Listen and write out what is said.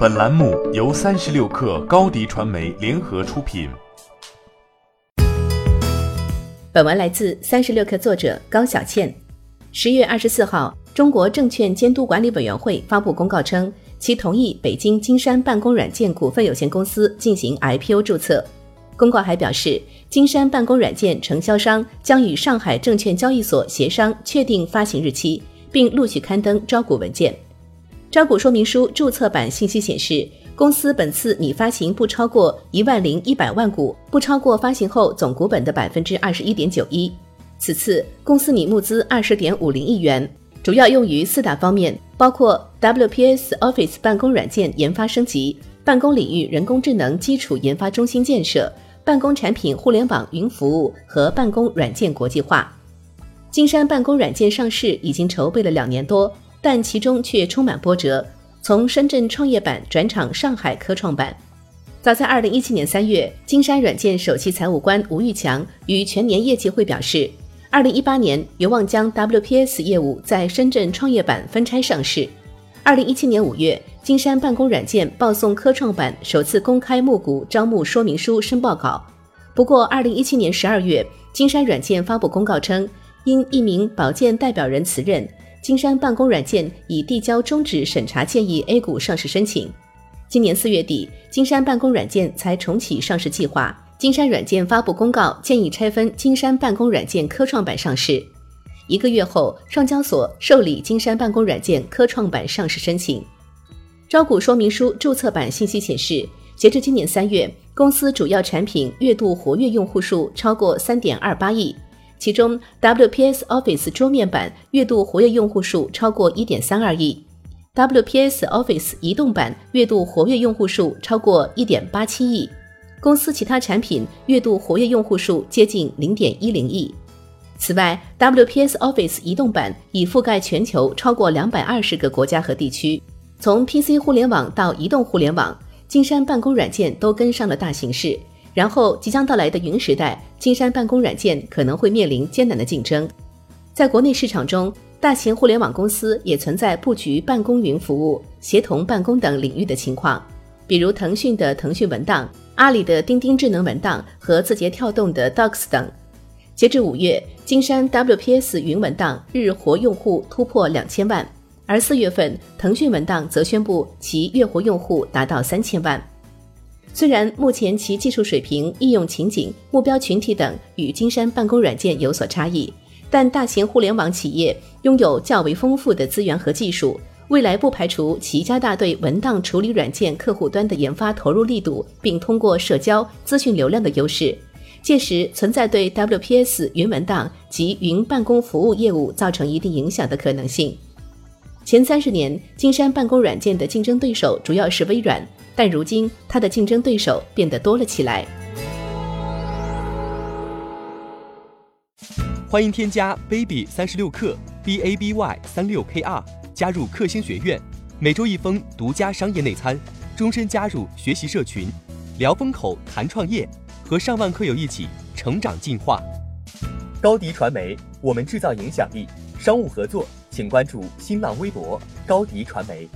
本栏目由三十六氪高低传媒联合出品。本文来自三十六氪作者高小倩。十月二十四号，中国证券监督管理委员会发布公告称，其同意北京金山办公软件股份有限公司进行 IPO 注册。公告还表示，金山办公软件承销商将与上海证券交易所协商确定发行日期，并陆续刊登招股文件。招股说明书注册版信息显示，公司本次拟发行不超过一万零一百万股，不超过发行后总股本的百分之二十一点九一。此次公司拟募资二十点五零亿元，主要用于四大方面，包括 WPS Office 办公软件研发升级、办公领域人工智能基础研发中心建设、办公产品互联网云服务和办公软件国际化。金山办公软件上市已经筹备了两年多。但其中却充满波折，从深圳创业板转场上海科创板。早在二零一七年三月，金山软件首席财务官吴玉强于全年业绩会表示，二零一八年有望将 WPS 业务在深圳创业板分拆上市。二零一七年五月，金山办公软件报送科创板首次公开募股招募说明书申报稿。不过，二零一七年十二月，金山软件发布公告称，因一名保荐代表人辞任。金山办公软件已递交终止审查建议 A 股上市申请。今年四月底，金山办公软件才重启上市计划。金山软件发布公告，建议拆分金山办公软件科创板上市。一个月后，上交所受理金山办公软件科创板上市申请。招股说明书注册版信息显示，截至今年三月，公司主要产品月度活跃用户数超过三点二八亿。其中，WPS Office 桌面版月度活跃用户数超过1.32亿，WPS Office 移动版月度活跃用户数超过1.87亿。公司其他产品月度活跃用户数接近0.10亿。此外，WPS Office 移动版已覆盖全球超过220个国家和地区。从 PC 互联网到移动互联网，金山办公软件都跟上了大形势。然后，即将到来的云时代，金山办公软件可能会面临艰难的竞争。在国内市场中，大型互联网公司也存在布局办公云服务、协同办公等领域的情况，比如腾讯的腾讯文档、阿里的钉钉智能文档和字节跳动的 Docs 等。截至五月，金山 WPS 云文档日活用户突破两千万，而四月份，腾讯文档则宣布其月活用户达到三千万。虽然目前其技术水平、应用情景、目标群体等与金山办公软件有所差异，但大型互联网企业拥有较为丰富的资源和技术，未来不排除其加大对文档处理软件客户端的研发投入力度，并通过社交资讯流量的优势，届时存在对 WPS 云文档及云办公服务业务造成一定影响的可能性。前三十年，金山办公软件的竞争对手主要是微软。但如今，它的竞争对手变得多了起来。欢迎添加 baby 三十六克 b a b y 三六 k r 加入克星学院，每周一封独家商业内参，终身加入学习社群，聊风口谈创业，和上万课友一起成长进化。高迪传媒，我们制造影响力。商务合作，请关注新浪微博高迪传媒。